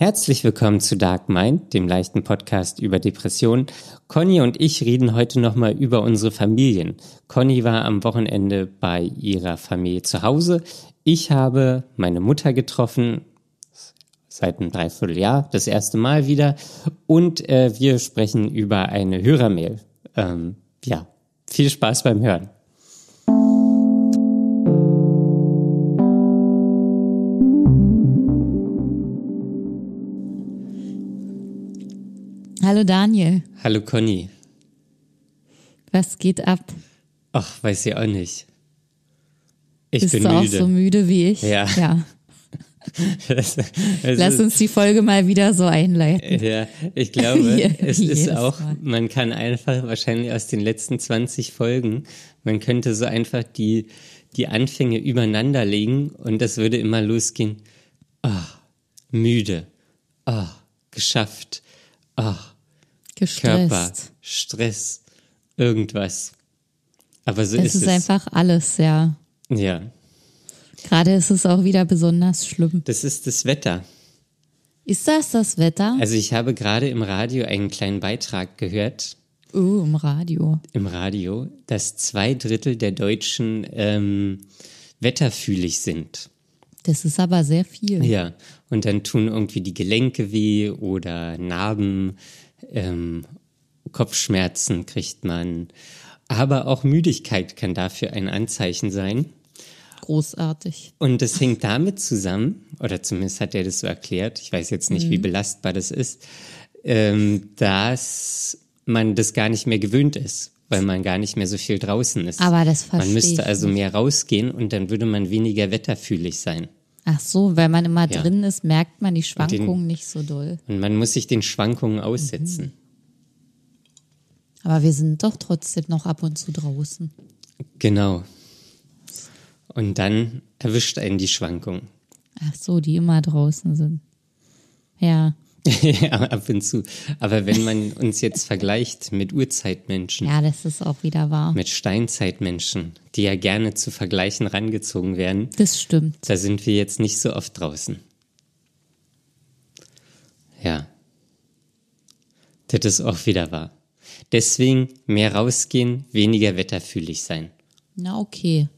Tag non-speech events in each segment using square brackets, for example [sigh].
Herzlich willkommen zu Dark Mind, dem leichten Podcast über Depressionen. Conny und ich reden heute nochmal über unsere Familien. Conny war am Wochenende bei ihrer Familie zu Hause. Ich habe meine Mutter getroffen, seit einem Dreivierteljahr, das erste Mal wieder. Und äh, wir sprechen über eine Hörermail. Ähm, ja, viel Spaß beim Hören. Hallo Daniel. Hallo Conny. Was geht ab? Ach, weiß ich auch nicht. Ich Bist bin du müde. auch so müde wie ich? Ja. ja. [laughs] Das- Lass uns die Folge mal wieder so einleiten. Ja, ich glaube, [laughs] Je- es ist auch, Mal. man kann einfach wahrscheinlich aus den letzten 20 Folgen, man könnte so einfach die, die Anfänge übereinander legen und das würde immer losgehen. Ah, müde. Ah, geschafft. Ah, Körper, Gestresst. Stress, irgendwas. Aber so Es ist, ist es. einfach alles, ja. Ja, Gerade ist es auch wieder besonders schlimm. das ist das Wetter. Ist das das Wetter? Also ich habe gerade im Radio einen kleinen Beitrag gehört, Oh, im Radio. im Radio, dass zwei Drittel der Deutschen ähm, wetterfühlig sind. Das ist aber sehr viel. Ja, und dann tun irgendwie die Gelenke weh oder Narben, ähm, Kopfschmerzen kriegt man. Aber auch Müdigkeit kann dafür ein Anzeichen sein. Großartig. Und das hängt damit zusammen, oder zumindest hat er das so erklärt, ich weiß jetzt nicht, wie belastbar das ist, ähm, dass man das gar nicht mehr gewöhnt ist, weil man gar nicht mehr so viel draußen ist. Aber das verstehe Man müsste also mehr rausgehen und dann würde man weniger wetterfühlig sein. Ach so, weil man immer Ja. drin ist, merkt man die Schwankungen nicht so doll. Und man muss sich den Schwankungen aussetzen. Aber wir sind doch trotzdem noch ab und zu draußen. Genau. Und dann erwischt einen die Schwankung. Ach so, die immer draußen sind. Ja. [laughs] ja, ab und zu. Aber wenn man uns jetzt vergleicht mit Urzeitmenschen, Ja, das ist auch wieder wahr. mit Steinzeitmenschen, die ja gerne zu Vergleichen rangezogen werden, Das stimmt. da sind wir jetzt nicht so oft draußen. Ja. Das ist auch wieder wahr. Deswegen mehr rausgehen, weniger wetterfühlig sein. Na, okay.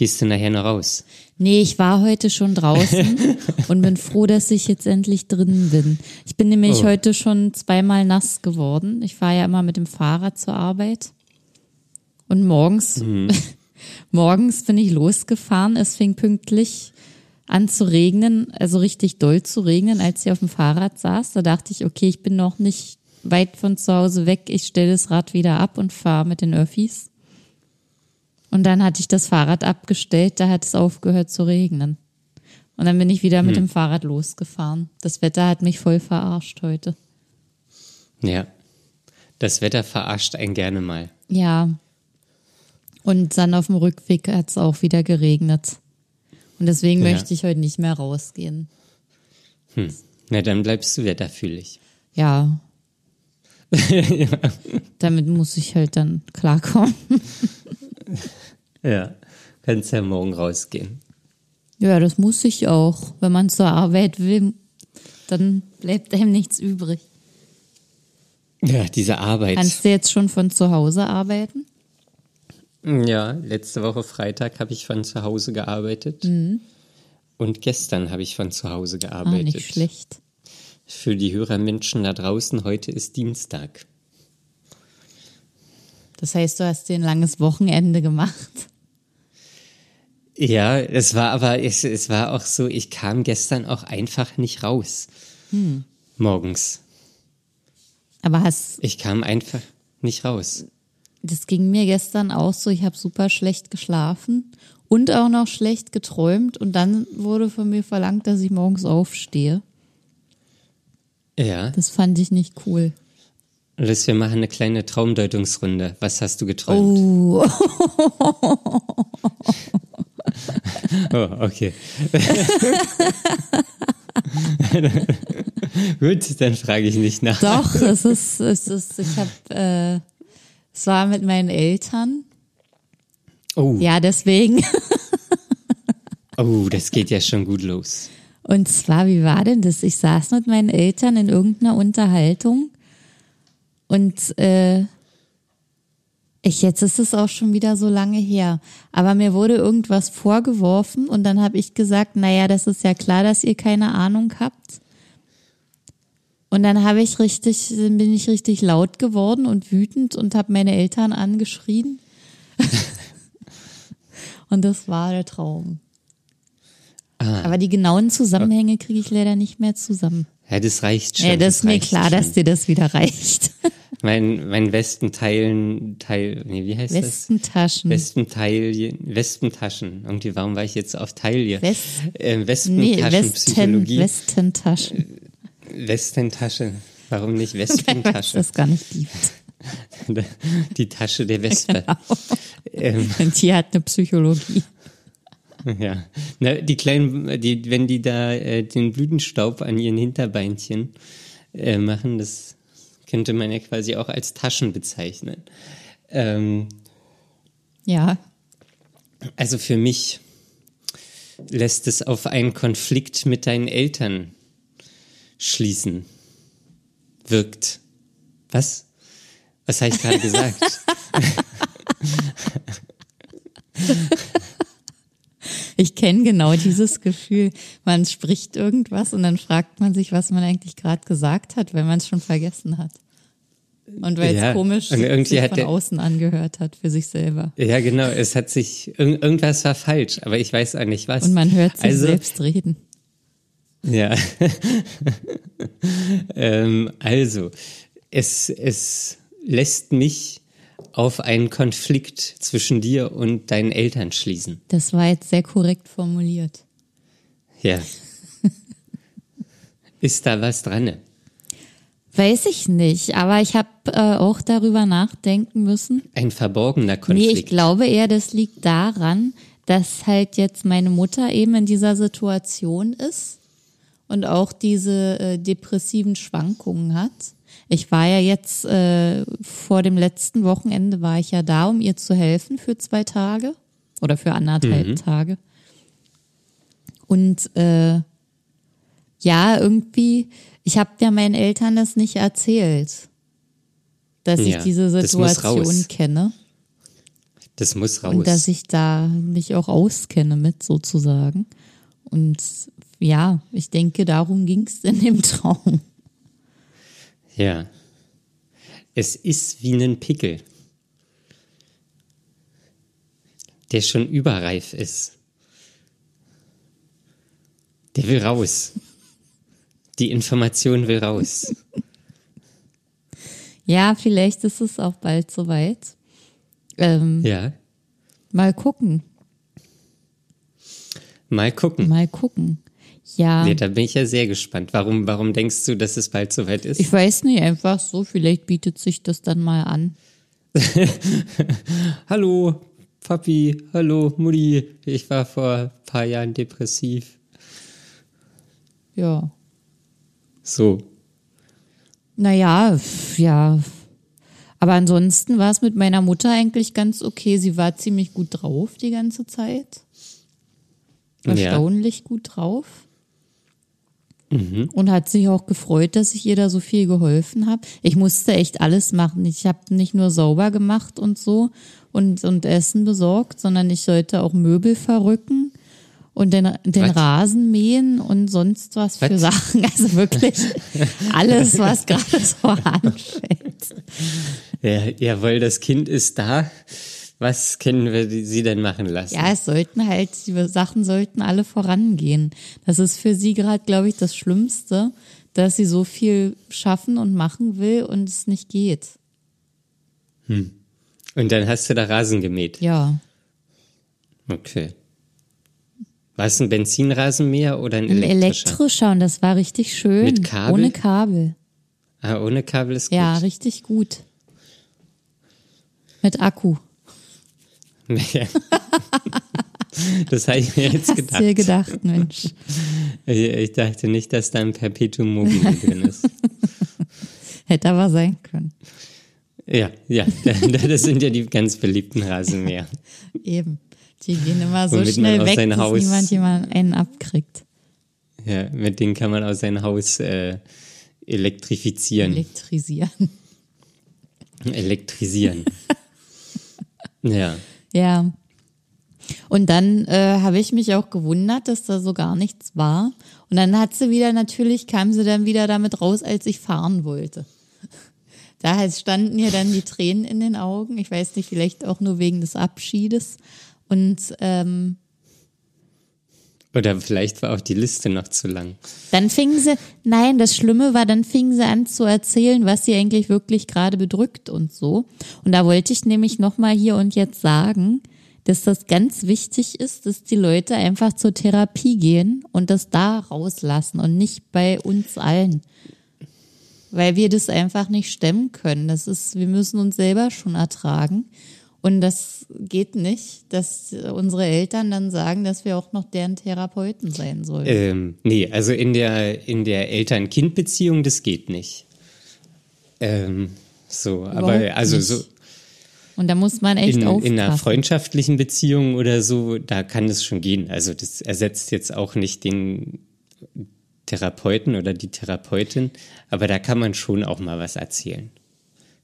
Gehst du nachher noch raus? Nee, ich war heute schon draußen [laughs] und bin froh, dass ich jetzt endlich drin bin. Ich bin nämlich Oh. heute schon zweimal nass geworden. Ich fahre ja immer mit dem Fahrrad zur Arbeit. Und morgens, [laughs] morgens bin ich losgefahren. Es fing pünktlich an zu regnen, also richtig doll zu regnen, als ich auf dem Fahrrad saß. Da dachte ich, okay, ich bin noch nicht weit von zu Hause weg. Ich stelle das Rad wieder ab und fahre mit den Öffis. Und dann hatte ich das Fahrrad abgestellt, da hat es aufgehört zu regnen. Und dann bin ich wieder mit dem Fahrrad losgefahren. Das Wetter hat mich voll verarscht heute. Ja. Das Wetter verarscht einen gerne mal. Ja. Und dann auf dem Rückweg hat es auch wieder geregnet. Und deswegen Ja. möchte ich heute nicht mehr rausgehen. Na, dann bleibst du wetterfühlig. Ja. [laughs] Damit muss ich halt dann klarkommen. [laughs] [laughs] Ja. Kannst ja morgen rausgehen. Ja, das muss ich auch. Wenn man zur Arbeit will, dann bleibt einem nichts übrig. Ja, diese Arbeit. Kannst du jetzt schon von zu Hause arbeiten? Ja, letzte Woche Freitag habe ich von zu Hause gearbeitet. Und gestern habe ich von zu Hause Mhm. Ah, gearbeitet. nicht schlecht. Für die Hörermenschen da draußen, heute ist Dienstag. Das heißt, du hast dir ein langes Wochenende gemacht. Ja, es war aber, es, es war auch so, ich kam gestern auch einfach nicht raus. Hm. Morgens. Aber hast, Ich kam einfach nicht raus. das ging mir gestern auch so. Ich habe super schlecht geschlafen und auch noch schlecht geträumt. Und dann wurde von mir verlangt, dass ich morgens aufstehe. Ja, Das fand ich nicht cool. Liz, wir machen eine kleine Traumdeutungsrunde. Was hast du geträumt? Oh, [laughs] Oh, okay. [laughs] Gut, dann frage ich nicht nach. doch, es ist, es ist, ich habe, äh, es war mit meinen Eltern. Oh, Ja, deswegen. [laughs] oh, das geht ja schon gut los. Und zwar, wie war denn das? Ich saß mit meinen Eltern in irgendeiner Unterhaltung und äh, ich, jetzt ist es auch schon wieder so lange her. Aber mir wurde irgendwas vorgeworfen und dann habe ich gesagt, naja, das ist ja klar, dass ihr keine Ahnung habt. Und dann habe ich richtig, bin ich richtig laut geworden und wütend und habe meine Eltern angeschrien. [laughs] und das war der Traum. Ah. Aber die genauen Zusammenhänge kriege ich leider nicht mehr zusammen. Ja, das reicht schon. Ja, das ist mir klar, schon. dass dir das wieder reicht. [laughs] Mein, mein Westenteilen, Teil, nee, wie heißt Westentaschen. das? Westentail, Wespentaschen. Irgendwie, warum war ich jetzt auf Taille? West- äh, nee, Westen. Westentaschen. Westentasche. Warum nicht [laughs] Wespentasche? das gar nicht gibt. [laughs] Die Tasche der Wespe. Genau. Ähm, Und die hat eine Psychologie. Ja. Na, die kleinen, die, wenn die da äh, den Blütenstaub an ihren Hinterbeinchen äh, machen, das könnte man ja quasi auch als Taschen bezeichnen. Ähm, Ja, Also für mich lässt es auf einen Konflikt mit deinen Eltern schließen. Wirkt. Was? Was habe ich gerade gesagt? [laughs] [laughs] ich kenne genau dieses Gefühl. Man spricht irgendwas und dann fragt man sich, was man eigentlich gerade gesagt hat, weil man es schon vergessen hat. Und weil es Ja, komisch und irgendwie von der- außen angehört hat für sich selber. ja, genau. Es hat sich, irg irgendwas war falsch, aber ich weiß auch nicht was. Und man hört sich also, selbst reden. Ja. [laughs] ähm, also, es, es lässt mich auf einen Konflikt zwischen dir und deinen Eltern schließen. Das war jetzt sehr korrekt formuliert. Ja. [laughs] Ist da was dran? Weiß ich nicht, aber ich habe äh, auch darüber nachdenken müssen. Ein verborgener Nee, Konflikt. ich glaube eher, das liegt daran, dass halt jetzt meine Mutter eben in dieser Situation ist und auch diese äh, depressiven Schwankungen hat. Ich war ja jetzt äh, vor dem letzten Wochenende war ich ja da, um ihr zu helfen für zwei Tage oder für anderthalb Tage. Und äh, ja, irgendwie, ich habe ja meinen Eltern das nicht erzählt, dass Ja, ich diese das Situation raus. kenne. das muss raus. Und dass ich da mich auch auskenne mit sozusagen. Und ja, ich denke, darum ging es in dem [laughs] Traum. Ja. Es ist wie ein Pickel, der schon überreif ist. Der will raus. Die Information will raus. Ja, vielleicht ist es auch bald soweit. Ähm, Ja. Mal gucken, Mal gucken. mal gucken. Ja, Nee, da bin ich ja sehr gespannt. Warum, warum denkst du, dass es bald soweit ist? ich weiß nicht, einfach so, vielleicht bietet sich das dann mal an. [laughs] Hallo, Papi, hallo, Mutti. Ich war vor ein paar Jahren depressiv. Ja. So. Naja, ja. Aber ansonsten war es mit meiner Mutter eigentlich ganz okay. Sie war ziemlich gut drauf die ganze Zeit. Ja. Erstaunlich gut drauf. Mhm. Und hat sich auch gefreut, dass ich ihr da so viel geholfen habe. Ich musste echt alles machen. Ich habe nicht nur sauber gemacht und so und, und Essen besorgt, sondern ich sollte auch Möbel verrücken und den, den Was? Rasen mähen und sonst was für Was? Sachen. [laughs] Also wirklich alles, was gerade so [laughs] anfällt. Ja, jawohl, das Kind ist da. Was können wir sie denn machen lassen? Ja, es sollten halt, die Sachen sollten alle vorangehen. Das ist für sie gerade, glaube ich, das Schlimmste, dass sie so viel schaffen und machen will und es nicht geht. Und dann hast du da Rasen gemäht. Ja. Okay. War es ein Benzinrasenmäher oder ein Ein elektrischer? elektrischer und das war richtig schön. Mit Kabel? Ohne Kabel. ah, ohne Kabel ist gut. Ja, richtig gut. Mit Akku. Ja. [laughs] das habe ich mir jetzt Hast gedacht. du dir gedacht, Mensch. Ich, dachte nicht, dass da ein Perpetuum mobile drin ist. [laughs] Hätte aber sein können. Ja, ja, [laughs] das sind ja die ganz beliebten Rasenmäher. Eben. Die gehen immer so Womit schnell weg, dass Haus- niemand jemand einen abkriegt. Ja, mit denen kann man auch sein Haus äh, elektrifizieren. Elektrisieren. Elektrisieren. ja. Ja. Und dann äh, habe ich mich auch gewundert, dass da so gar nichts war. Und dann hat sie wieder, natürlich kam sie dann wieder damit raus, als ich fahren wollte. [laughs] Da standen ihr dann die Tränen in den Augen. Ich weiß nicht, vielleicht auch nur wegen des Abschiedes. Und ähm, oder vielleicht war auch die Liste noch zu lang. Dann fingen sie, nein, das Schlimme war, dann fingen sie an zu erzählen, was sie eigentlich wirklich gerade bedrückt und so. Und da wollte ich nämlich nochmal hier und jetzt sagen, dass das ganz wichtig ist, dass die Leute einfach zur Therapie gehen und das da rauslassen und nicht bei uns allen. Weil wir das einfach nicht stemmen können. Das ist, wir müssen uns selber schon ertragen. Und das geht nicht, dass unsere Eltern dann sagen, dass wir auch noch deren Therapeuten sein sollen. Ähm, nee, also in der, in der Eltern-Kind-Beziehung, das geht nicht. Ähm, so, Überhaupt aber also nicht. so. Und da muss man echt in, aufpassen. In einer freundschaftlichen Beziehung oder so, da kann es schon gehen. Also das ersetzt jetzt auch nicht den Therapeuten oder die Therapeutin, aber da kann man schon auch mal was erzählen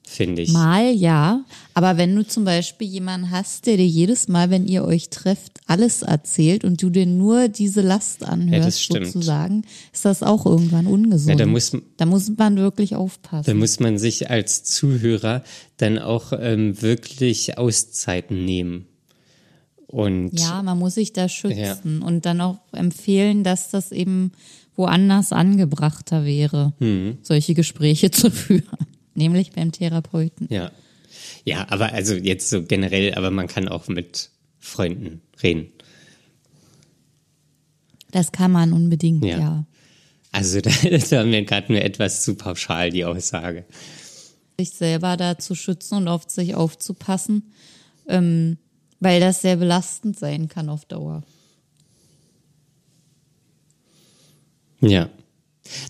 finde ich. Mal ja, aber wenn du zum Beispiel jemanden hast, der dir jedes Mal, wenn ihr euch trefft, alles erzählt und du dir nur diese Last anhörst, ja, sozusagen, ist das auch irgendwann ungesund. Ja, da, muss, da muss man wirklich aufpassen. Da muss man sich als Zuhörer dann auch ähm, wirklich Auszeiten nehmen. Und ja, man muss sich da schützen ja. und dann auch empfehlen, dass das eben woanders angebrachter wäre, mhm. solche Gespräche [laughs] zu führen nämlich beim Therapeuten. Ja. Ja, aber also jetzt so generell, aber man kann auch mit Freunden reden. Das kann man unbedingt, ja. ja. Also [laughs] das war mir gerade nur etwas zu pauschal, die Aussage. Sich selber da zu schützen und auf sich aufzupassen, ähm, weil das sehr belastend sein kann auf Dauer. Ja.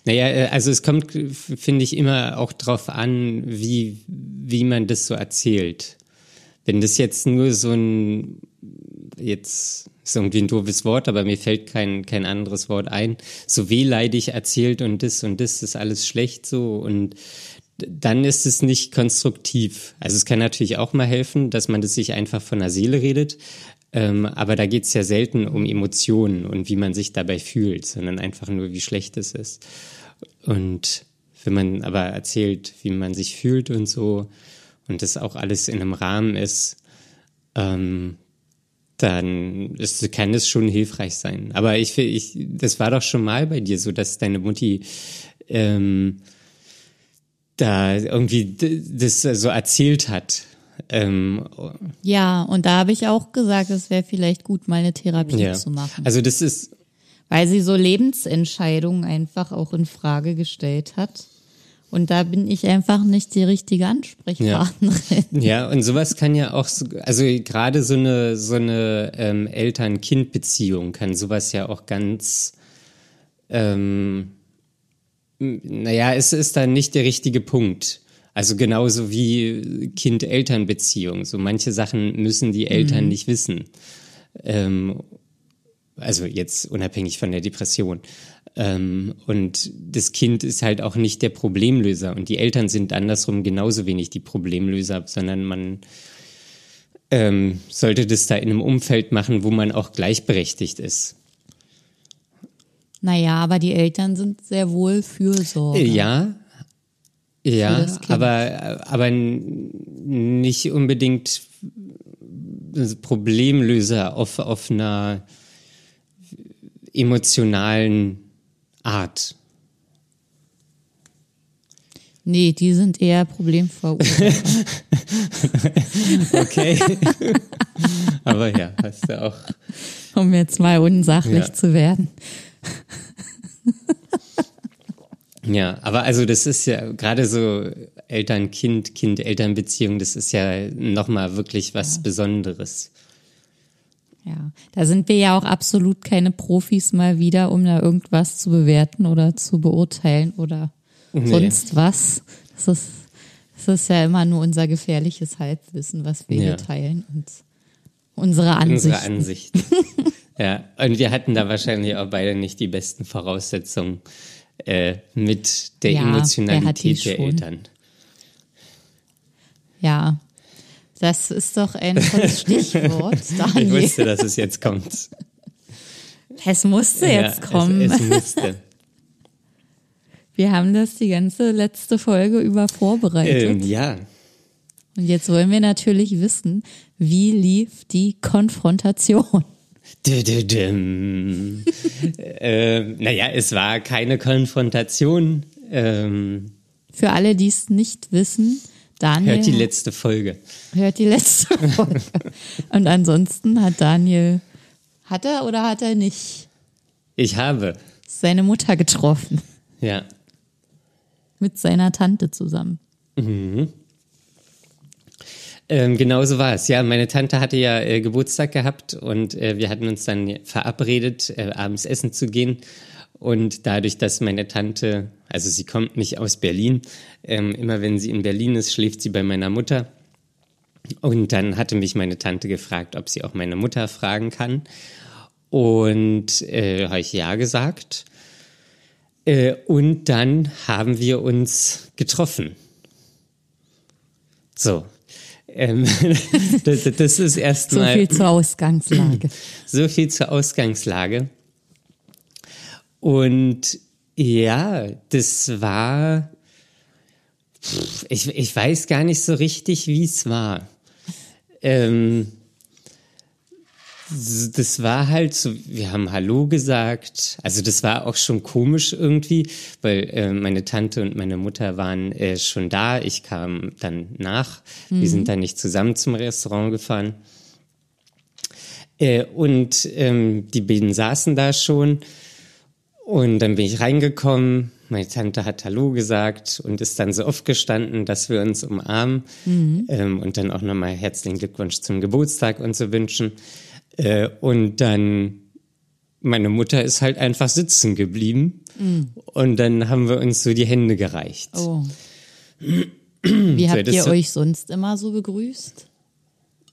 Naja, äh, also es kommt, finde ich, immer auch drauf an, wie, wie man das so erzählt. Wenn das jetzt nur so ein, jetzt ist irgendwie ein doofes Wort, aber mir fällt kein, kein anderes Wort ein, so wehleidig erzählt und das und das ist alles schlecht so und dann ist es nicht konstruktiv. Also es kann natürlich auch mal helfen, dass man das sich einfach von der Seele redet, ähm, aber da geht es ja selten um Emotionen und wie man sich dabei fühlt, sondern einfach nur, wie schlecht es ist. Und wenn man aber erzählt, wie man sich fühlt und so, und das auch alles in einem Rahmen ist, ähm, dann ist, kann es schon hilfreich sein. Aber ich, ich, das war doch schon mal bei dir so, dass deine Mutti ähm, da irgendwie das so erzählt hat ähm, ja, und da habe ich auch gesagt, es wäre vielleicht gut, mal eine Therapie ja. zu machen. Also das ist. Weil sie so Lebensentscheidungen einfach auch in Frage gestellt hat. Und da bin ich einfach nicht die richtige Ansprechpartnerin. Ja, ja und sowas kann ja auch, so, also gerade so eine, so eine ähm, Eltern-Kind-Beziehung kann sowas ja auch ganz, ähm, naja, es ist dann nicht der richtige Punkt. Also genauso wie Kind-Eltern-Beziehung. So manche Sachen müssen die Eltern mhm. nicht wissen. Ähm, also jetzt unabhängig von der Depression. Ähm, und das Kind ist halt auch nicht der Problemlöser. Und die Eltern sind andersrum genauso wenig die Problemlöser, sondern man ähm, sollte das da in einem Umfeld machen, wo man auch gleichberechtigt ist. Naja, aber die Eltern sind sehr wohl Fürsorge. Ja, ja, aber, aber nicht unbedingt Problemlöser auf, auf einer emotionalen Art. Nee, die sind eher Problemverursacher. [laughs] okay. [laughs] aber ja, hast du auch. Um jetzt mal unsachlich ja. zu werden. Ja, aber also das ist ja gerade so Eltern-Kind, Kind-Eltern-Beziehung, das ist ja nochmal wirklich was ja. Besonderes. Ja, da sind wir ja auch absolut keine Profis mal wieder, um da irgendwas zu bewerten oder zu beurteilen oder nee. sonst was. Das ist, das ist ja immer nur unser gefährliches Halbwissen, was wir ja. hier teilen und unsere Ansichten. Unsere Ansichten. [laughs] Ja, und wir hatten da wahrscheinlich auch beide nicht die besten Voraussetzungen äh, mit der Ja, Emotionalität der? Eltern. Ja, das ist doch ein tolles [laughs] Stichwort, Ich Daniel. wusste, dass es jetzt kommt. Es musste jetzt ja, kommen. Es, es musste. Wir haben das die ganze letzte Folge über vorbereitet. ähm, ja, Und jetzt wollen wir natürlich wissen, wie lief die Konfrontation? Ähm, naja, es war keine Konfrontation. Ähm, Für alle, die es nicht wissen, Daniel hört die letzte Folge. hört die letzte [laughs] Folge. Und ansonsten hat Daniel, hat er oder hat er nicht Ich habe, seine Mutter getroffen? ja. Mit seiner Tante zusammen. Ähm, genau so war es. Ja, meine Tante hatte ja äh, Geburtstag gehabt und äh, wir hatten uns dann verabredet, äh, abends essen zu gehen. Und dadurch, dass meine Tante, also sie kommt nicht aus Berlin, ähm, immer wenn sie in Berlin ist, schläft sie bei meiner Mutter. Und dann hatte mich meine Tante gefragt, ob sie auch meine Mutter fragen kann. Und äh, habe ich ja gesagt. Äh, und dann haben wir uns getroffen. So. Ähm, [laughs] das, das ist So erstmal viel zur Ausgangslage. [clears throat] so viel zur Ausgangslage. Und ja, das war. Ich, ich weiß gar nicht so richtig, wie es war. Ähm, das war halt so, wir haben Hallo gesagt. Also das war auch schon komisch irgendwie, weil äh, meine Tante und meine Mutter waren äh, schon da. Ich kam dann nach. Wir sind dann nicht zusammen zum Restaurant gefahren. Äh, und ähm, die beiden saßen da schon. Und dann bin ich reingekommen. Meine Tante hat Hallo gesagt und ist dann so aufgestanden, dass wir uns umarmen ähm, und dann auch nochmal herzlichen Glückwunsch zum Geburtstag und so wünschen. Äh, und dann meine Mutter ist halt einfach sitzen geblieben und dann haben wir uns so die Hände gereicht. Oh. [clears throat] Wie habt ihr euch sonst immer so begrüßt?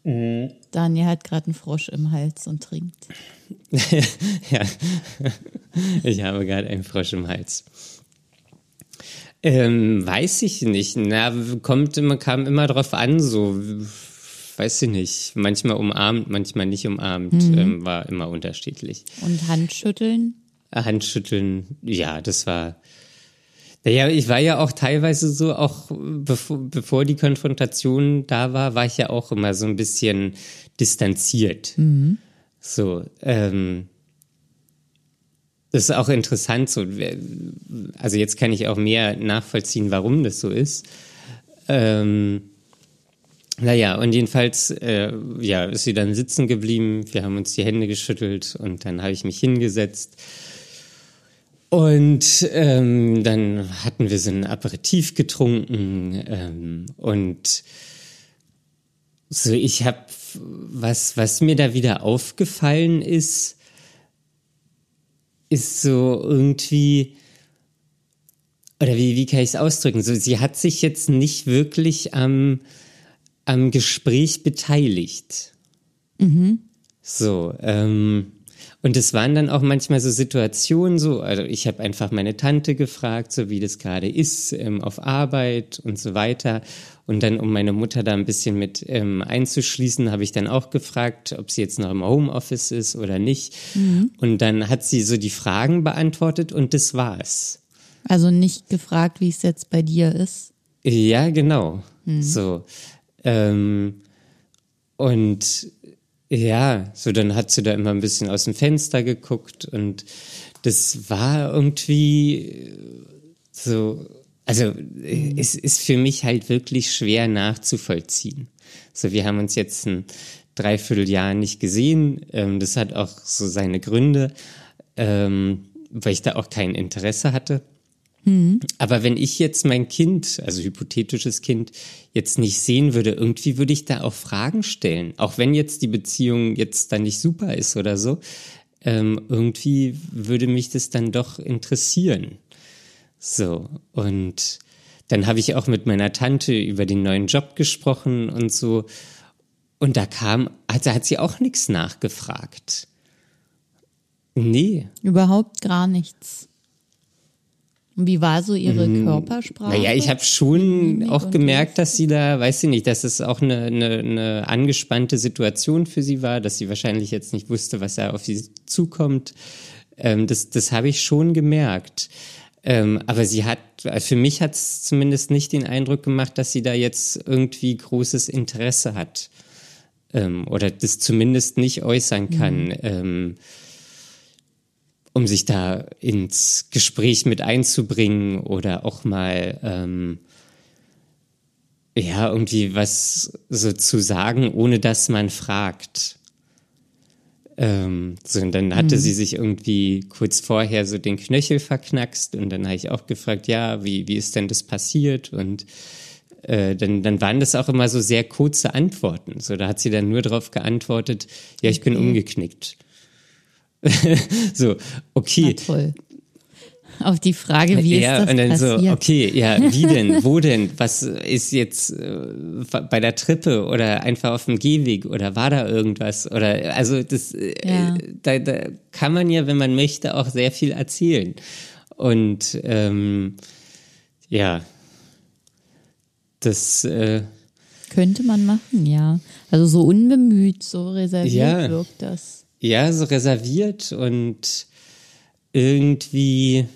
Mhm. Daniel hat gerade einen Frosch im Hals und trinkt. [laughs] ja, ich habe gerade einen Frosch im Hals. Ähm, weiß ich nicht. Na, kommt immer, kam immer drauf an, so, weiß ich nicht. Manchmal umarmt, manchmal nicht umarmt, ähm, war immer unterschiedlich. Und Handschütteln? Handschütteln, ja, das war. Naja, ich war ja auch teilweise so, auch bevor, bevor die Konfrontation da war, war ich ja auch immer so ein bisschen distanziert. So, ähm, das ist auch interessant, so, also jetzt kann ich auch mehr nachvollziehen, warum das so ist. Ähm, naja, und jedenfalls, äh, ja, ist sie dann sitzen geblieben, wir haben uns die Hände geschüttelt und dann habe ich mich hingesetzt. Und ähm, dann hatten wir so ein Aperitif getrunken ähm, und so ich habe was was mir da wieder aufgefallen ist ist so irgendwie oder wie wie kann ich es ausdrücken so sie hat sich jetzt nicht wirklich am am Gespräch beteiligt so, ähm, und es waren dann auch manchmal so Situationen so, also ich habe einfach meine Tante gefragt, so wie das gerade ist, ähm, auf Arbeit und so weiter. Und dann, um meine Mutter da ein bisschen mit ähm, einzuschließen, habe ich dann auch gefragt, ob sie jetzt noch im Homeoffice ist oder nicht. Und dann hat sie so die Fragen beantwortet und das war's. Also nicht gefragt, wie es jetzt bei dir ist. Ja, genau. So. Ähm, und ja, so dann hat sie da immer ein bisschen aus dem Fenster geguckt und das war irgendwie äh, so, also äh, es ist für mich halt wirklich schwer nachzuvollziehen. So, wir haben uns jetzt ein Dreivierteljahr nicht gesehen. Ähm, das hat auch so seine Gründe, ähm, weil ich da auch kein Interesse hatte. Aber wenn ich jetzt mein Kind, also hypothetisches Kind, jetzt nicht sehen würde, irgendwie würde ich da auch Fragen stellen. Auch wenn jetzt die Beziehung jetzt dann nicht super ist oder so, ähm, irgendwie würde mich das dann doch interessieren. So, und dann habe ich auch mit meiner Tante über den neuen Job gesprochen und so. Und da kam, also hat sie auch nichts nachgefragt. Nee. Überhaupt gar nichts. Wie war so ihre Mhm. Körpersprache? Naja, ich habe schon Mimik auch gemerkt, dass sie da, weiß ich nicht, dass es auch eine, eine, eine angespannte Situation für sie war, dass sie wahrscheinlich jetzt nicht wusste, was da auf sie zukommt. Ähm, das das habe ich schon gemerkt. Ähm, aber sie hat, für mich hat es zumindest nicht den Eindruck gemacht, dass sie da jetzt irgendwie großes Interesse hat. Ähm, oder das zumindest nicht äußern kann. Ähm, um sich da ins Gespräch mit einzubringen oder auch mal ähm, ja irgendwie was so zu sagen, ohne dass man fragt. Ähm, so, und dann hatte sie sich irgendwie kurz vorher so den Knöchel verknackst und dann habe ich auch gefragt, ja, wie, wie ist denn das passiert? Und äh, dann, dann waren das auch immer so sehr kurze Antworten. So, da hat sie dann nur darauf geantwortet, ja, ich bin Okay. umgeknickt. [laughs] so, Na okay. toll. Auf die Frage, wie ja, ist das und dann passiert? so, okay, ja, wie [laughs] denn, wo denn, was ist jetzt äh, bei der Treppe oder einfach auf dem Gehweg oder war da irgendwas oder, also das, äh, Ja. da, da kann man ja, wenn man möchte, auch sehr viel erzählen und ähm, ja, das, äh, Könnte man machen, ja. Also so unbemüht, so reserviert Ja. wirkt das. Ja, so reserviert und irgendwie,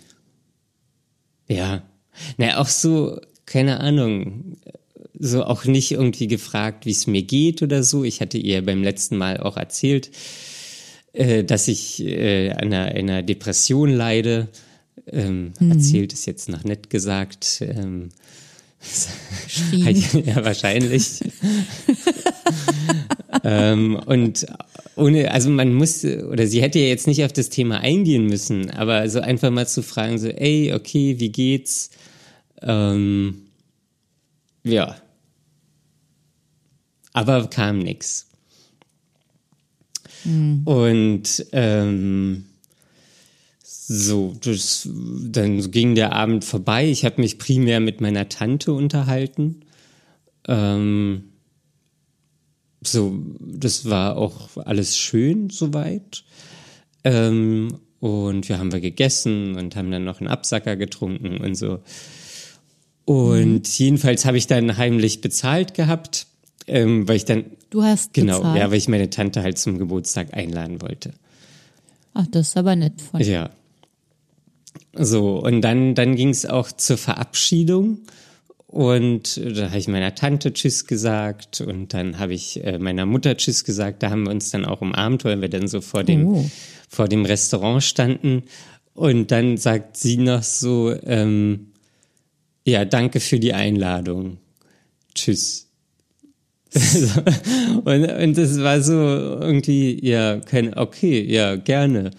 ja, na, auch so, keine Ahnung, so auch nicht irgendwie gefragt, wie es mir geht oder so. Ich hatte ihr beim letzten Mal auch erzählt, äh, dass ich äh, an einer, einer Depression leide. Ähm, Erzählt ist jetzt noch nett gesagt. Ähm, [laughs] ja, wahrscheinlich. [laughs] ähm, und ohne, also man muss, oder sie hätte ja jetzt nicht auf das Thema eingehen müssen, aber so einfach mal zu fragen, so, ey, okay, wie geht's? Ähm, ja. Aber kam nix. Und ähm, so, das, dann ging der Abend vorbei. Ich habe mich primär mit meiner Tante unterhalten. Ähm, so, das war auch alles schön soweit. Ähm, und wir haben wir gegessen und haben dann noch einen Absacker getrunken und so. Und jedenfalls habe ich dann heimlich bezahlt gehabt, ähm, weil ich dann, Du hast genau, bezahlt. ja, weil ich meine Tante halt zum Geburtstag einladen wollte. Ach, das ist aber nett von Ja. So, und dann, dann ging es auch zur Verabschiedung. Und da habe ich meiner Tante Tschüss gesagt und dann habe ich äh, meiner Mutter Tschüss gesagt. Da haben wir uns dann auch umarmt, weil wir dann so vor dem, Oh. vor dem Restaurant standen. Und dann sagt sie noch so, ähm, ja, danke für die Einladung. Tschüss. [laughs] Und, und das war so irgendwie, ja, kein, okay, ja, gerne.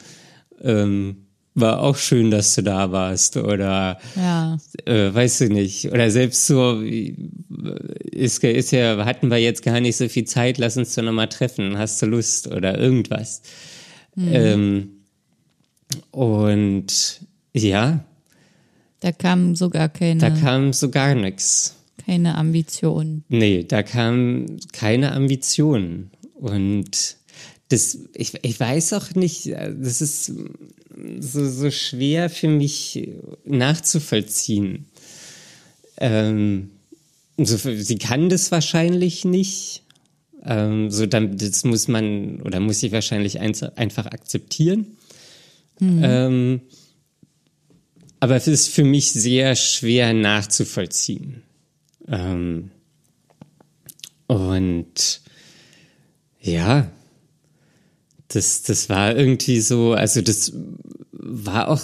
Ähm, war auch schön, dass du da warst. Oder Ja. äh, weißt du nicht. Oder selbst so, ist, ist ja, hatten wir jetzt gar nicht so viel Zeit, lass uns doch nochmal treffen, hast du Lust oder irgendwas. Ähm, und ja, Da kam sogar keine, da kam so gar nichts. keine Ambition. Nee, da kam keine Ambition. Und das, ich, ich weiß auch nicht, das ist so, so schwer für mich nachzuvollziehen. Ähm, so, sie kann das wahrscheinlich nicht. Ähm, so, dann, das muss man oder muss ich wahrscheinlich eins, einfach akzeptieren. Ähm, aber es ist für mich sehr schwer nachzuvollziehen. Ähm, und ja, das, das war irgendwie so, also das war auch,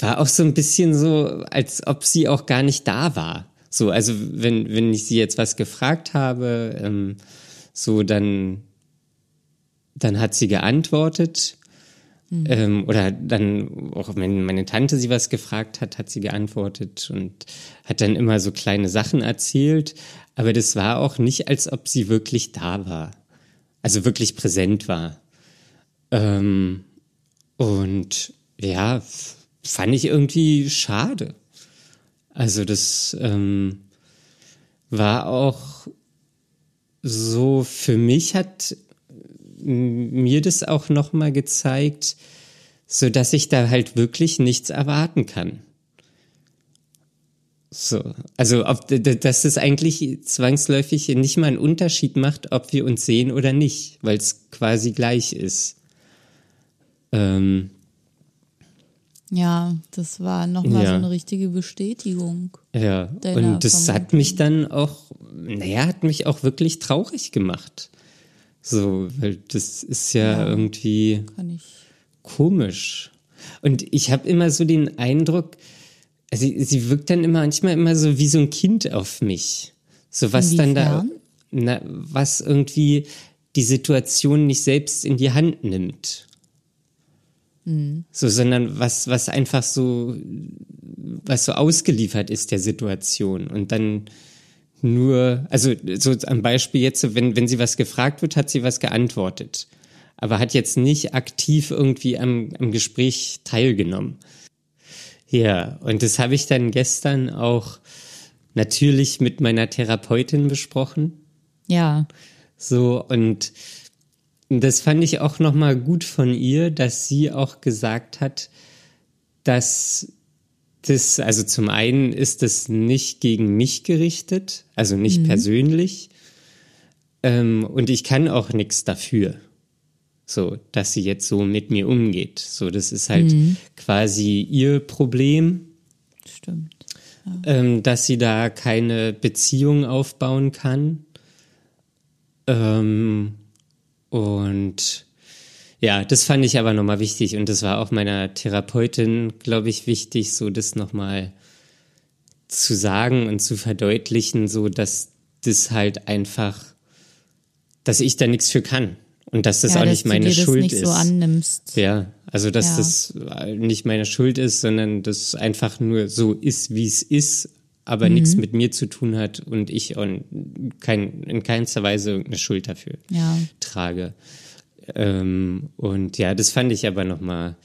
war auch so ein bisschen so, als ob sie auch gar nicht da war. So, also wenn, wenn ich sie jetzt was gefragt habe, ähm, so dann, dann hat sie geantwortet. Ähm, oder dann, auch wenn meine Tante sie was gefragt hat, hat sie geantwortet und hat dann immer so kleine Sachen erzählt. Aber das war auch nicht, als ob sie wirklich da war. Also wirklich präsent war. Ähm, und ja, fand ich irgendwie schade. Also das ähm, war auch so, für mich hat mir das auch nochmal gezeigt, so dass ich da halt wirklich nichts erwarten kann. So, also ob, dass es eigentlich zwangsläufig nicht mal einen Unterschied macht, ob wir uns sehen oder nicht, weil es quasi gleich ist. Ähm, ja, das war nochmal ja. so eine richtige Bestätigung. Ja, und das hat mich dann auch, naja, hat mich auch wirklich traurig gemacht. So, weil das ist ja, ja irgendwie komisch. Und ich habe immer so den Eindruck, also sie wirkt dann immer manchmal immer so wie so ein Kind auf mich. So was Inwiefern? dann da, na, was irgendwie die Situation nicht selbst in die Hand nimmt. Mhm. So, sondern was, was einfach so, was so ausgeliefert ist der Situation und dann nur, also so am Beispiel jetzt, wenn, wenn sie was gefragt wird, hat sie was geantwortet, aber hat jetzt nicht aktiv irgendwie am, am Gespräch teilgenommen. Ja, und das habe ich dann gestern auch natürlich mit meiner Therapeutin besprochen. Ja. So, und das fand ich auch nochmal gut von ihr, dass sie auch gesagt hat, dass das, also zum einen ist das nicht gegen mich gerichtet, also nicht mhm. persönlich. Ähm, und ich kann auch nichts dafür, so, dass sie jetzt so mit mir umgeht. So, das ist halt mhm. quasi ihr Problem. Stimmt. Ja. Ähm, dass sie da keine Beziehung aufbauen kann. Ähm, und ja, das fand ich aber nochmal wichtig und das war auch meiner Therapeutin, glaube ich, wichtig, so das nochmal zu sagen und zu verdeutlichen, so dass das halt einfach, dass ich da nichts für kann und dass das ja, auch nicht meine Schuld ist. nicht so annimmst. Ja, also dass ja. das nicht meine Schuld ist, sondern das einfach nur so ist, wie es ist, aber mhm. nichts mit mir zu tun hat und ich kein, in keinster Weise irgendeine Schuld dafür ja. trage. Ähm, und ja, das fand ich aber nochmal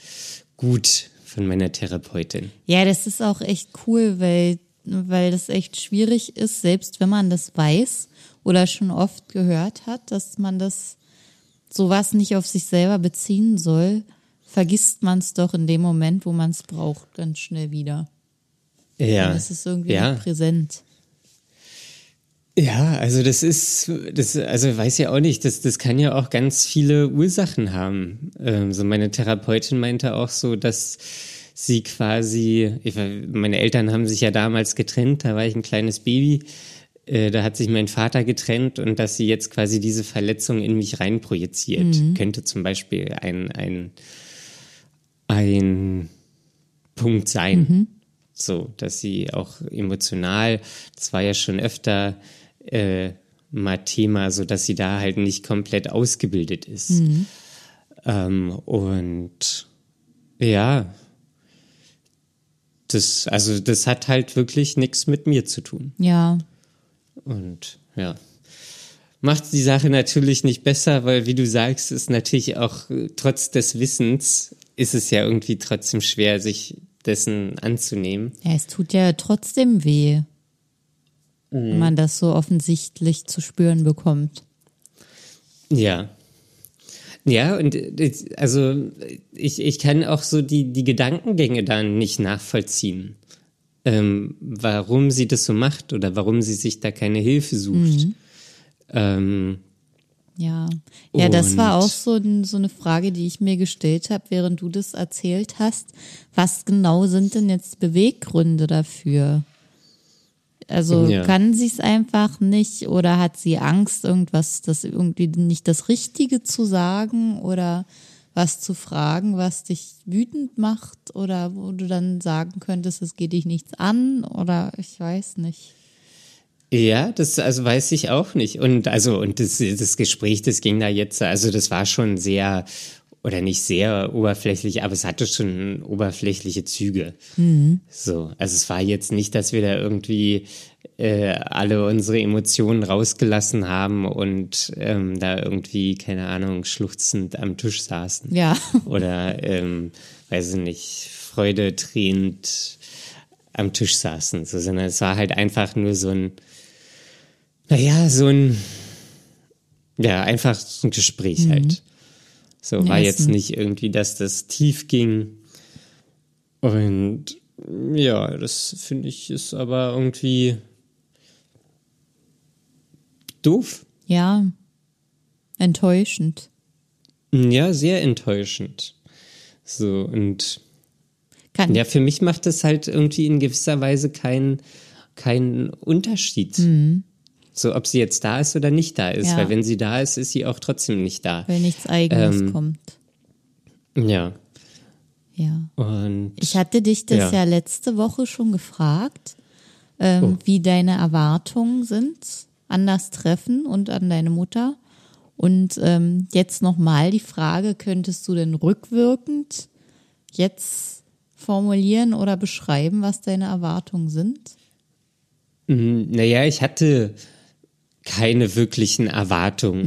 gut von meiner Therapeutin. Ja, das ist auch echt cool, weil, weil das echt schwierig ist, selbst wenn man das weiß oder schon oft gehört hat, dass man das sowas nicht auf sich selber beziehen soll, vergisst man es doch in dem Moment, wo man es braucht, ganz schnell wieder. Ja. Das ist irgendwie ja. präsent. Ja, also das ist, das, also weiß ja auch nicht, das, das kann ja auch ganz viele Ursachen haben. Ähm, so meine Therapeutin meinte auch so, dass sie quasi, ich, meine Eltern haben sich ja damals getrennt, da war ich ein kleines Baby, äh, da hat sich mein Vater getrennt und dass sie jetzt quasi diese Verletzung in mich reinprojiziert. Mhm. Könnte zum Beispiel ein, ein, ein Punkt sein. Mhm so, dass sie auch emotional, das war ja schon öfter äh, mal Thema, so dass sie da halt nicht komplett ausgebildet ist. Mhm. Ähm, und ja, das, also das hat halt wirklich nichts mit mir zu tun. Ja. Und ja. Macht die Sache natürlich nicht besser, weil wie du sagst, ist natürlich auch trotz des Wissens ist es ja irgendwie trotzdem schwer, sich dessen anzunehmen. Ja, es tut ja trotzdem weh, mhm. wenn man das so offensichtlich zu spüren bekommt. Ja. Ja, und also ich, ich kann auch so die, die Gedankengänge dann nicht nachvollziehen, ähm, warum sie das so macht oder warum sie sich da keine Hilfe sucht. Mhm. Ähm, ja, ja, das war auch so, so eine Frage, die ich mir gestellt habe, während du das erzählt hast. Was genau sind denn jetzt Beweggründe dafür? Also ja. kann sie es einfach nicht oder hat sie Angst, irgendwas, das irgendwie nicht das Richtige zu sagen oder was zu fragen, was dich wütend macht oder wo du dann sagen könntest, es geht dich nichts an oder ich weiß nicht. Ja, das also weiß ich auch nicht. Und also, und das, das Gespräch, das ging da jetzt, also das war schon sehr oder nicht sehr oberflächlich, aber es hatte schon oberflächliche Züge. Mhm. So, also es war jetzt nicht, dass wir da irgendwie äh, alle unsere Emotionen rausgelassen haben und ähm, da irgendwie, keine Ahnung, schluchzend am Tisch saßen. Ja. [laughs] Oder, ähm, weiß ich nicht, Freude tränend am Tisch saßen, so, sondern es war halt einfach nur so ein naja, so ein, Ja, einfach so ein Gespräch halt. So war jetzt nicht irgendwie, dass das tief ging. Und ja, das finde ich ist aber irgendwie doof. Ja, enttäuschend. Ja, sehr enttäuschend. So, und Kann, ja, für mich macht es halt irgendwie in gewisser Weise keinen keinen Unterschied. So, ob sie jetzt da ist oder nicht da ist. Ja. Weil wenn sie da ist, ist sie auch trotzdem nicht da. weil nichts Eigenes Ähm, kommt. Ja. Ja. Und Ich hatte dich das Ja. ja, letzte Woche schon gefragt, ähm, Oh. wie deine Erwartungen sind an das Treffen und an deine Mutter. Und ähm, jetzt nochmal die Frage, könntest du denn rückwirkend jetzt formulieren oder beschreiben, was deine Erwartungen sind? Mm, Naja, ich hatte keine wirklichen Erwartungen.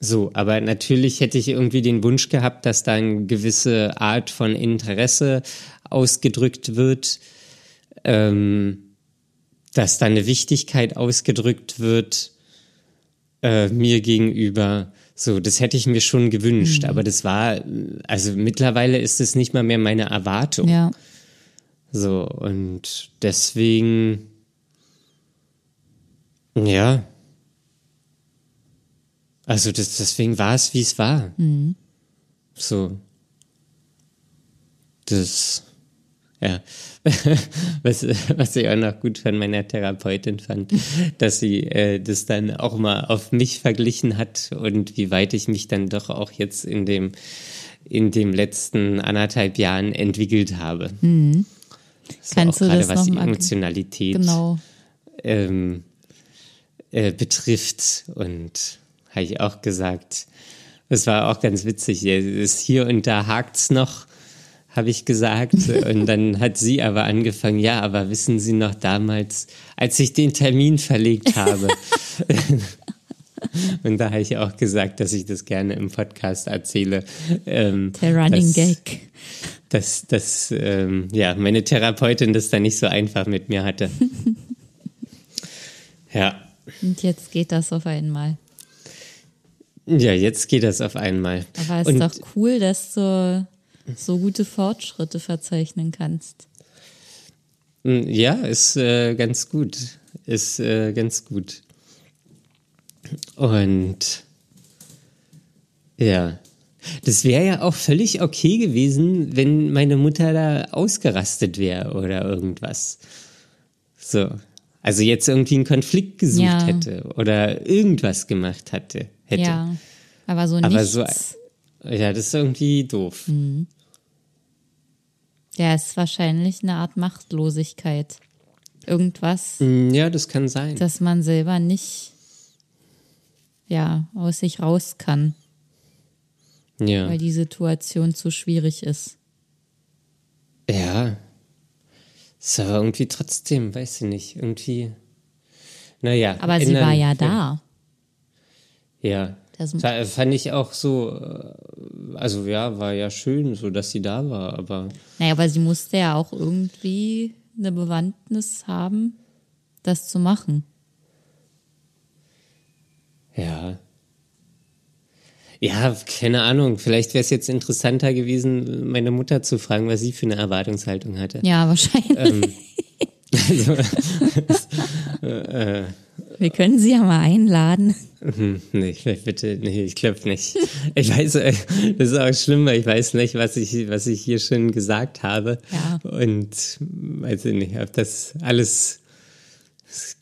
So, aber natürlich hätte ich irgendwie den Wunsch gehabt, dass da eine gewisse Art von Interesse ausgedrückt wird, ähm, dass da eine Wichtigkeit ausgedrückt wird äh, mir gegenüber. So, das hätte ich mir schon gewünscht, aber das war, also mittlerweile ist es nicht mal mehr meine Erwartung. Ja, So, und deswegen, ja. Also das, deswegen war es, wie es war. So. Das, ja. [laughs] was, was ich auch noch gut von meiner Therapeutin fand, dass sie äh, das dann auch mal auf mich verglichen hat und wie weit ich mich dann doch auch jetzt in dem, in dem letzten anderthalb Jahren entwickelt habe. So Kannst auch du gerade das was die Emotionalität genau. ähm, äh, betrifft. Und habe ich auch gesagt, das war auch ganz witzig. Ist hier und da hakt's noch, habe ich gesagt. [laughs] Und dann hat sie aber angefangen, ja, aber wissen Sie noch damals, als ich den Termin verlegt habe. [laughs] Und da habe ich auch gesagt, dass ich das gerne im Podcast erzähle. Ähm, Der Running dass- Gag. dass, dass ähm, ja, meine Therapeutin das dann nicht so einfach mit mir hatte. [laughs] ja. Und jetzt geht das auf einmal. Ja, jetzt geht das auf einmal. Aber es Und- ist doch cool, dass du so gute Fortschritte verzeichnen kannst. Mm, Ja, ist äh, ganz gut. Ist äh, ganz gut. Und ja, das wäre ja auch völlig okay gewesen, wenn meine Mutter da ausgerastet wäre oder irgendwas. So. Also jetzt irgendwie einen Konflikt gesucht Ja. hätte oder irgendwas gemacht hatte, hätte. Ja, aber so Aber nichts. so, ja, das ist irgendwie doof. Ja, es ist wahrscheinlich eine Art Machtlosigkeit. Irgendwas, Mm, Ja, das kann sein. dass man selber nicht ja, aus sich raus kann, ja. weil die Situation zu schwierig ist. Ja. Ist aber irgendwie trotzdem, weiß ich nicht, irgendwie. Naja. Aber sie war ja da. Ja. Das- Fa- Fand ich auch so, äh, also ja, war ja schön, so dass sie da war, aber Naja, aber sie musste ja auch irgendwie eine Bewandtnis haben, das zu machen. ja. Ja, keine Ahnung. Vielleicht wäre es jetzt interessanter gewesen, meine Mutter zu fragen, was sie für eine Erwartungshaltung hatte. Ja, wahrscheinlich. Ähm. [laughs] Also, [laughs] Wir können sie ja mal einladen. Hm, Nee, bitte, nee, ich glaube nicht. Ich weiß, äh, das ist auch schlimm, weil ich weiß nicht, was ich, was ich hier schon gesagt habe. Ja. Und weiß ich nicht, ob das alles,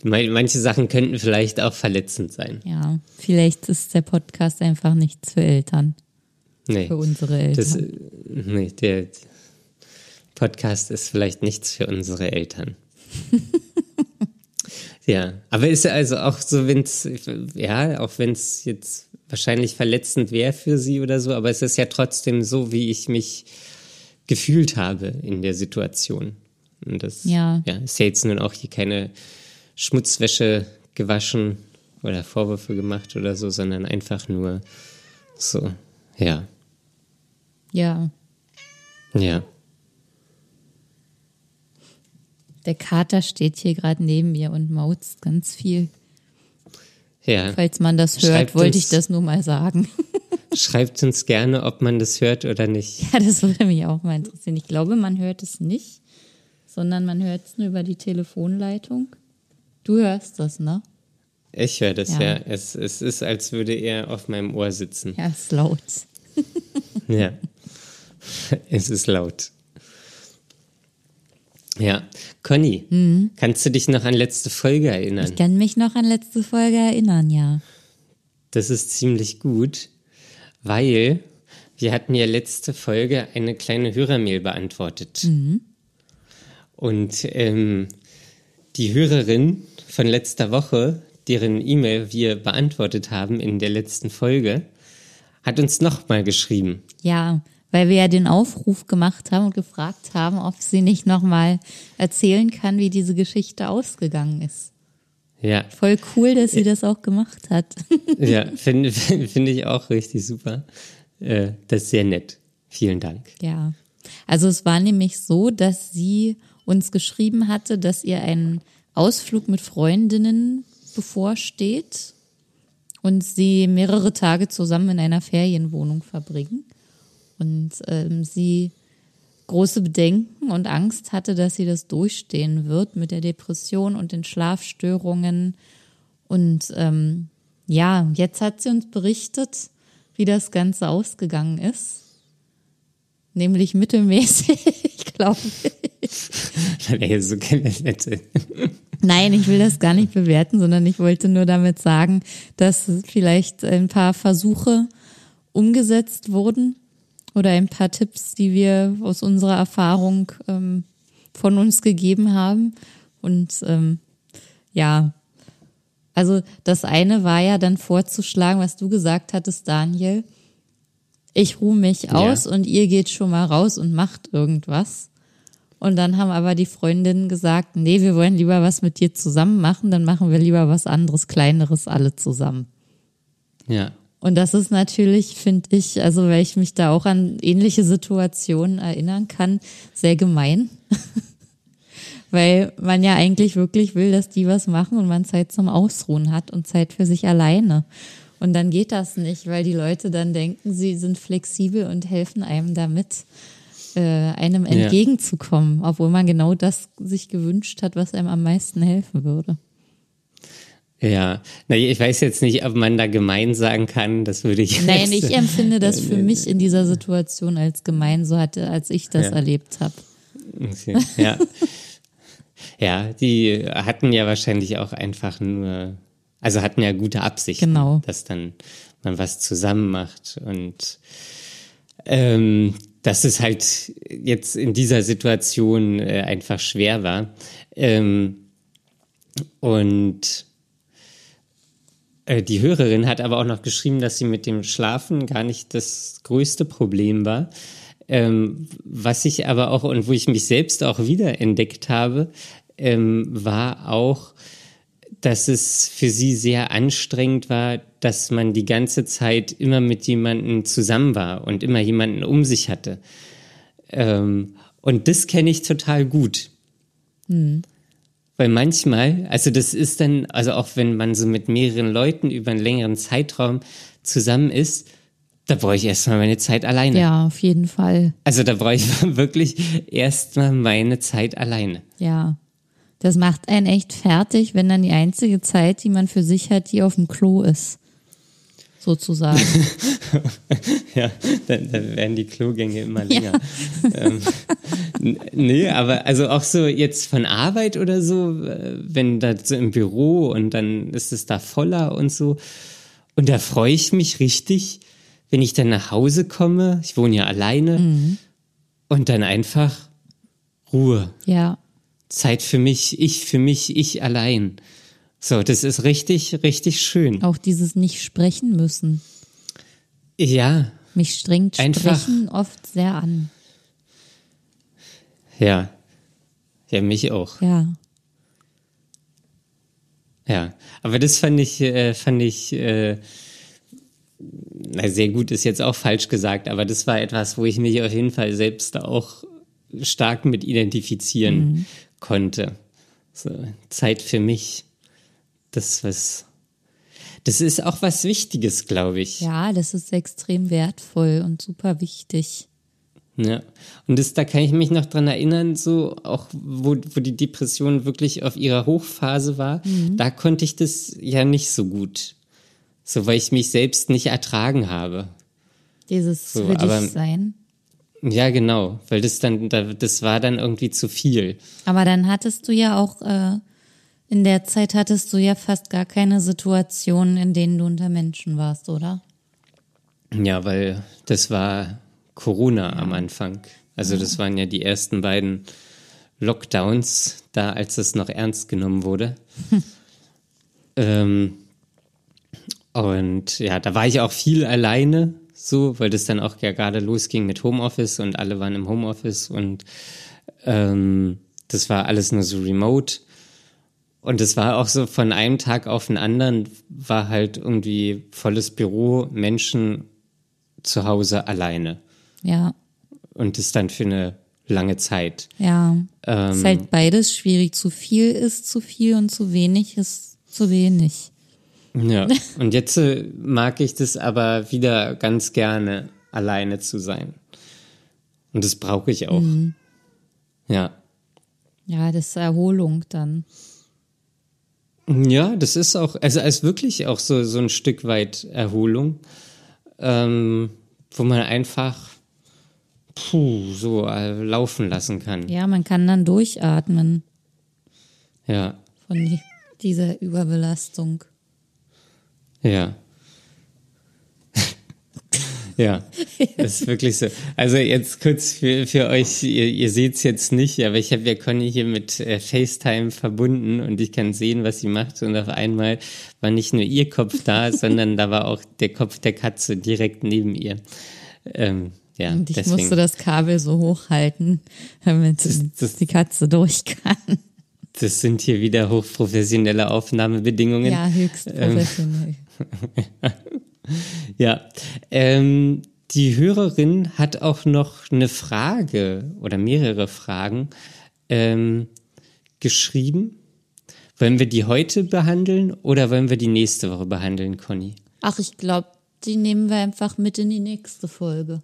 man- manche Sachen könnten vielleicht auch verletzend sein. Ja, vielleicht ist der Podcast einfach nichts für Eltern, Nee, für unsere Eltern. das, äh, nee, der Podcast ist vielleicht nichts für unsere Eltern. [laughs] ja, aber ist ja also auch so, wenn es, ja, auch wenn es jetzt wahrscheinlich verletzend wäre für sie oder so, aber es ist ja trotzdem so, wie ich mich gefühlt habe in der Situation. Und das Ja. ja, ist ja jetzt nun auch hier keine Schmutzwäsche gewaschen oder Vorwürfe gemacht oder so, sondern einfach nur so, ja, ja, ja. Der Kater steht hier gerade neben mir und mauzt ganz viel. Ja. Falls man das hört, Schreibt wollte uns- ich das nur mal sagen. [laughs] Schreibt uns gerne, ob man das hört oder nicht. Ja, das würde mich auch mal interessieren. Ich glaube, man hört es nicht, sondern man hört es nur über die Telefonleitung. Du hörst das, ne? Ich höre das, ja. Ja. Es, es ist, als würde er auf meinem Ohr sitzen. Ja, ist laut. Ja. [laughs] es ist laut. Ja. Conny, Mhm. kannst du dich noch an letzte Folge erinnern? Ich kann mich noch an letzte Folge erinnern, ja. Das ist ziemlich gut, weil wir hatten ja letzte Folge eine kleine Hörermail beantwortet. Und ähm, die Hörerin von letzter Woche, deren E-Mail wir beantwortet haben in der letzten Folge, hat uns nochmal geschrieben. Ja, weil wir ja den Aufruf gemacht haben und gefragt haben, ob sie nicht nochmal erzählen kann, wie diese Geschichte ausgegangen ist. Ja, Voll cool, dass sie das auch gemacht hat. [laughs] ja finde find ich auch richtig super. Äh, das ist sehr nett. Vielen Dank. Ja. Also es war nämlich so, dass sie uns geschrieben hatte, dass ihr ein Ausflug mit Freundinnen bevorsteht und sie mehrere Tage zusammen in einer Ferienwohnung verbringen. Und ähm, sie große Bedenken und Angst hatte, dass sie das durchstehen wird mit der Depression und den Schlafstörungen. Und ähm, ja, jetzt hat sie uns berichtet, wie das Ganze ausgegangen ist. Nämlich mittelmäßig, glaube [laughs] ich. [laughs] So. Nein, ich will das gar nicht bewerten, sondern ich wollte nur damit sagen, dass vielleicht ein paar Versuche umgesetzt wurden oder ein paar Tipps, die wir aus unserer Erfahrung ähm, von uns gegeben haben. Und ähm, ja, also das eine war ja dann vorzuschlagen, was du gesagt hattest, Daniel. Ich ruhe mich aus und ihr geht schon mal raus und macht irgendwas. Und dann haben aber die Freundinnen gesagt, nee, wir wollen lieber was mit dir zusammen machen, dann machen wir lieber was anderes, kleineres alle zusammen. Ja. Und das ist natürlich, finde ich, also weil ich mich da auch an ähnliche Situationen erinnern kann, sehr gemein. [laughs] weil man ja eigentlich wirklich will, dass die was machen und man Zeit zum Ausruhen hat und Zeit für sich alleine. Und dann geht das nicht, weil die Leute dann denken, sie sind flexibel und helfen einem damit, äh, einem entgegenzukommen, obwohl man genau das sich gewünscht hat, was einem am meisten helfen würde. Ja, na, ich weiß jetzt nicht, ob man da gemein sagen kann, das würde ich Nein, jetzt- ich empfinde das [laughs] für mich in dieser Situation als gemein, so hatte, als ich das Ja. erlebt habe. Okay, Ja. ja, die hatten ja wahrscheinlich auch einfach nur, also hatten ja gute Absichten, Genau. dass dann man was zusammen macht und ähm, dass es halt jetzt in dieser Situation äh, einfach schwer war. Ähm, und äh, die Hörerin hat aber auch noch geschrieben, dass sie mit dem Schlafen gar nicht das größte Problem war. Ähm, was ich aber auch und wo ich mich selbst auch wieder entdeckt habe, ähm, war auch, dass es für sie sehr anstrengend war, dass man die ganze Zeit immer mit jemandem zusammen war und immer jemanden um sich hatte. Ähm, und das kenne ich total gut. Weil manchmal, also das ist dann, also auch wenn man so mit mehreren Leuten über einen längeren Zeitraum zusammen ist, da brauche ich erstmal meine Zeit alleine. Ja, auf jeden Fall. Also da brauche ich [laughs] wirklich erstmal meine Zeit alleine. Ja. Das macht einen echt fertig, wenn dann die einzige Zeit, die man für sich hat, die auf dem Klo ist. Sozusagen. [laughs] Ja, dann, dann werden die Klogänge immer länger. ähm, n- [laughs] nee, aber also auch so jetzt von Arbeit oder so, äh, wenn da so im Büro und dann ist es da voller und so. Und da freue ich mich richtig, wenn ich dann nach Hause komme. Ich wohne ja alleine. Und dann einfach Ruhe. ja. Zeit für mich, ich für mich, ich allein. So, das ist richtig, richtig schön. Auch dieses nicht sprechen müssen. Ja, Mich strengt Einfach- Sprechen oft sehr an. Ja. Ja, mich auch. Ja. Ja, aber das fand ich, äh, fand ich, äh, na, sehr gut ist jetzt auch falsch gesagt, aber das war etwas, wo ich mich auf jeden Fall selbst auch stark mit identifizieren konnte. So, Zeit für mich, das was, Das ist auch was Wichtiges, glaube ich. Ja, das ist extrem wertvoll und super wichtig. Ja. Und das, da kann ich mich noch dran erinnern, so auch wo, wo die Depression wirklich auf ihrer Hochphase war, Mhm. da konnte ich das ja nicht so gut. So, weil ich mich selbst nicht ertragen habe. Dieses So, für aber- dich sein. Ja, genau, weil das dann, da- das war dann irgendwie zu viel. Aber dann hattest du ja auch, äh, in der Zeit hattest du ja fast gar keine Situationen, in denen du unter Menschen warst, oder? Ja, weil das war Corona am Anfang. Also das waren ja die ersten beiden Lockdowns, da als es noch ernst genommen wurde. [laughs] ähm, und ja, da war ich auch viel alleine, so, weil das dann auch ja gerade losging mit Homeoffice und alle waren im Homeoffice und ähm, das war alles nur so remote. Und es war auch so von einem Tag auf den anderen war halt irgendwie volles Büro, Menschen zu Hause alleine. Ja, Und das dann für eine lange Zeit. ja. Ähm, ist halt beides schwierig. Zu viel ist zu viel und zu wenig ist zu wenig. Ja. [laughs] Und jetzt äh, mag ich das aber wieder ganz gerne, alleine zu sein. Und das brauche ich auch. Ja. Ja, das ist Erholung dann. Ja, das ist auch, also ist wirklich auch so, so ein Stück weit Erholung, ähm, wo man einfach puh, so äh, laufen lassen kann. Ja, man kann dann durchatmen Ja, von die, dieser Überbelastung. ja. [laughs] ja, das ist wirklich so. Also jetzt kurz für, für euch, ihr, ihr seht es jetzt nicht, aber ich habe ja Conny hier mit äh, FaceTime verbunden und ich kann sehen, was sie macht. Und auf einmal war nicht nur ihr Kopf da, [laughs] sondern da war auch der Kopf der Katze direkt neben ihr. Ähm, ja, Und ich deswegen. musste das Kabel so hochhalten, damit das- die Katze durch kann. Das sind hier wieder hochprofessionelle Aufnahmebedingungen. Ja, höchst professionell. [laughs] Ja, ähm, die Hörerin hat auch noch eine Frage oder mehrere Fragen ähm, geschrieben. Wollen wir die heute behandeln oder wollen wir die nächste Woche behandeln, Conny? Ach, ich glaube, die nehmen wir einfach mit in die nächste Folge.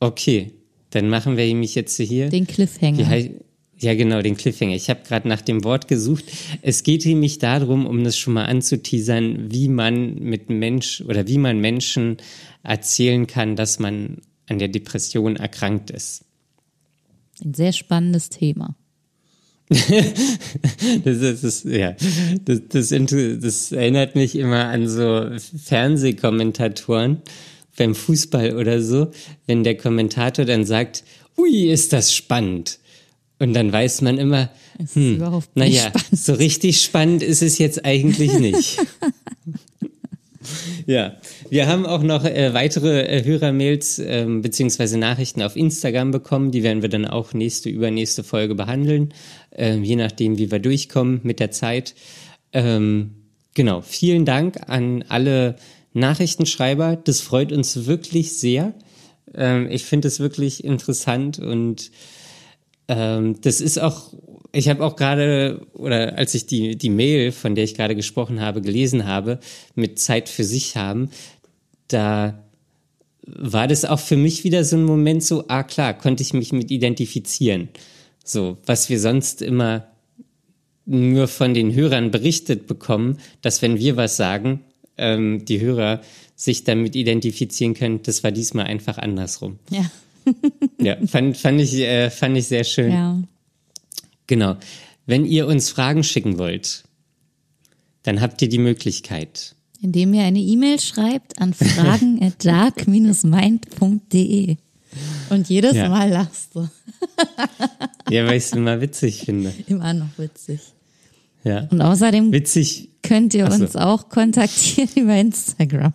Okay, dann machen wir nämlich jetzt hier. Den Wie Cliffhanger. hei- ja, genau, den Cliffhanger. Ich habe gerade nach dem Wort gesucht. Es geht nämlich darum, um das schon mal anzuteasern, wie man mit Mensch oder wie man Menschen erzählen kann, dass man an der Depression erkrankt ist. Ein sehr spannendes Thema. [laughs] Das, ist, das, ja, das, das, das erinnert mich immer an so Fernsehkommentatoren beim Fußball oder so, wenn der Kommentator dann sagt, ui, ist das spannend. Und dann weiß man immer, Es nicht naja, spannend. so richtig spannend ist es jetzt eigentlich nicht. [laughs] ja, wir haben auch noch äh, weitere äh, Hörermails ähm, beziehungsweise Nachrichten auf Instagram bekommen. Die werden wir dann auch nächste, übernächste Folge behandeln, ähm, je nachdem, wie wir durchkommen mit der Zeit. Ähm, genau, vielen Dank an alle Nachrichtenschreiber. Das freut uns wirklich sehr. Ähm, ich finde es wirklich interessant und ähm, das ist auch, ich habe auch gerade, oder als ich die, die Mail, von der ich gerade gesprochen habe, gelesen habe, mit Zeit für sich haben, da war das auch für mich wieder so ein Moment so, ah klar, konnte ich mich mit identifizieren. So, was wir sonst immer nur von den Hörern berichtet bekommen, dass wenn wir was sagen, ähm, die Hörer sich damit identifizieren können, das war diesmal einfach andersrum. Ja. [laughs] Ja, fand, fand, ich, äh, fand ich sehr schön. Ja. Genau. Wenn ihr uns Fragen schicken wollt, dann habt ihr die Möglichkeit. Indem ihr eine E-Mail schreibt an fragen [laughs] at dark-mind.de. Und jedes Ja. Mal lachst du. [laughs] Ja, weil ich es immer witzig finde. Immer noch witzig. Ja. Und außerdem Witzig. könnt ihr Ach so. uns auch kontaktieren [laughs] über Instagram.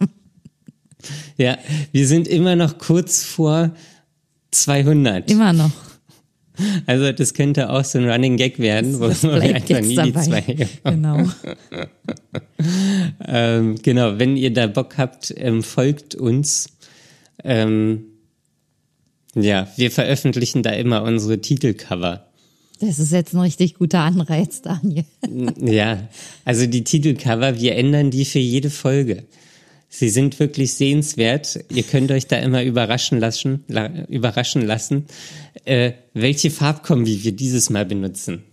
Ja, wir sind immer noch kurz vor 200. Immer noch. Also das könnte auch so ein Running Gag werden, wo [laughs] wir einfach nie jetzt die dabei. zwei. [laughs] Genau. Ähm, genau, wenn ihr da Bock habt, ähm, folgt uns. Ähm, ja, wir veröffentlichen da immer unsere Titelcover. Das ist jetzt ein richtig guter Anreiz, Daniel. Ja, also die Titelcover, wir ändern die für jede Folge. Sie sind wirklich sehenswert. Ihr könnt euch da immer überraschen lassen, la, überraschen lassen, äh, welche Farbkombi wir dieses Mal benutzen.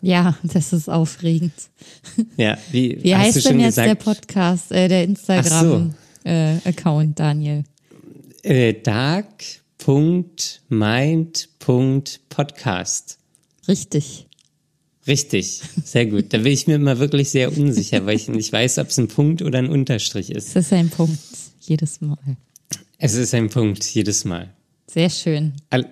Ja, das ist aufregend. Ja, wie, Wie heißt du schon denn jetzt gesagt, der Podcast, äh, der Instagram-Account, Daniel? Äh, dark.mind.podcast. Richtig. Richtig, sehr gut. Da bin ich mir immer wirklich sehr unsicher, weil ich nicht weiß, ob es ein Punkt oder ein Unterstrich ist. Das ist ein Punkt, jedes Mal. Es ist ein Punkt jedes Mal. Sehr schön. All,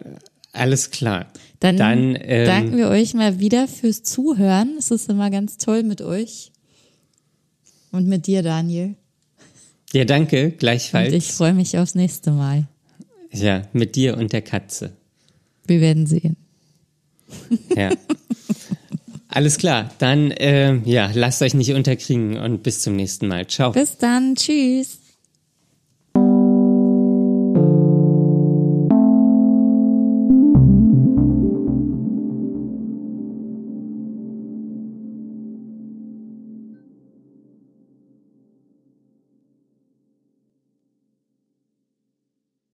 alles klar. Dann, Dann ähm, danken wir euch mal wieder fürs Zuhören. Es ist immer ganz toll mit euch. Und mit dir, Daniel. Ja, danke, Und gleichfalls. ich freue mich aufs nächste Mal. Ja, mit dir und der Katze. Wir werden sehen. Ja. [laughs] Alles klar, dann ähm, ja, lasst euch nicht unterkriegen und bis zum nächsten Mal. Ciao. Bis dann. Tschüss.